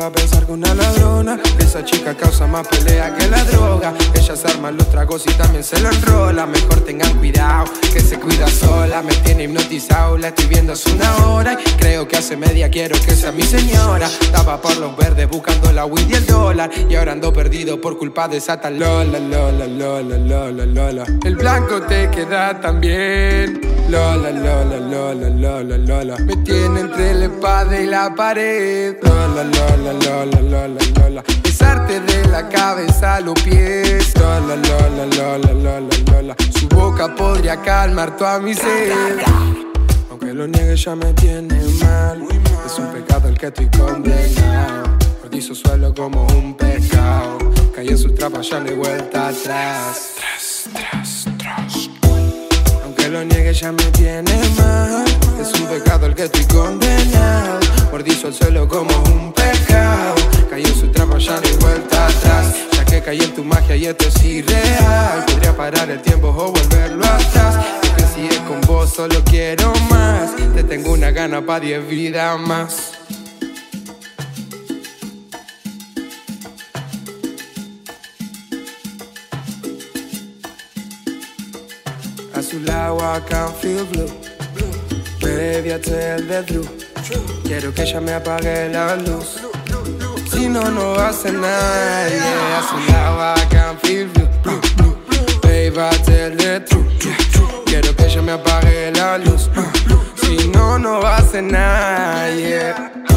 va a pensar que una ladrona Esa chica causa más pelea que la droga. Ella se arma los tragos y también se lo enrola. Mejor tengan cuidado, que se cuida sola. Me tiene hipnotizado, la estoy viendo hace una hora. Y creo que hace media quiero que sea mi señora. Estaba por los verdes buscando la weed y el dólar. Y ahora ando perdido por culpa de esa tal Lola, Lola, Lola, Lola, Lola El blanco te queda tan bien Lola, Lola, Me tiene entre la espada y la pared. Lola, Lola, Lola, de la cabeza a los pies. Lola, Lola, Su boca podría calmar toda mi sed. Aunque lo niegue ya me tiene mal. Es un pecado el que estoy condenado. Perdizo suelo como un pecado Caí en su trapa, ya no hay vuelta atrás lo niegue ya me tiene mal. Es un pecado el que estoy condenado. Mordizo el suelo como un pecado. En su trampa, ya no hay vuelta atrás. Ya que caí en tu magia y esto es irreal. Podría parar el tiempo o volverlo atrás. Es que si es con vos solo quiero más. Te tengo una gana pa' diez vidas más A su lado I can feel blue. Baby, I tell the truth. Quiero que ella me apague la luz. Si no, no hace nada. A su lado I can feel blue. Baby, tell the truth. Quiero que ella me apague la luz. Si no, no hace nada.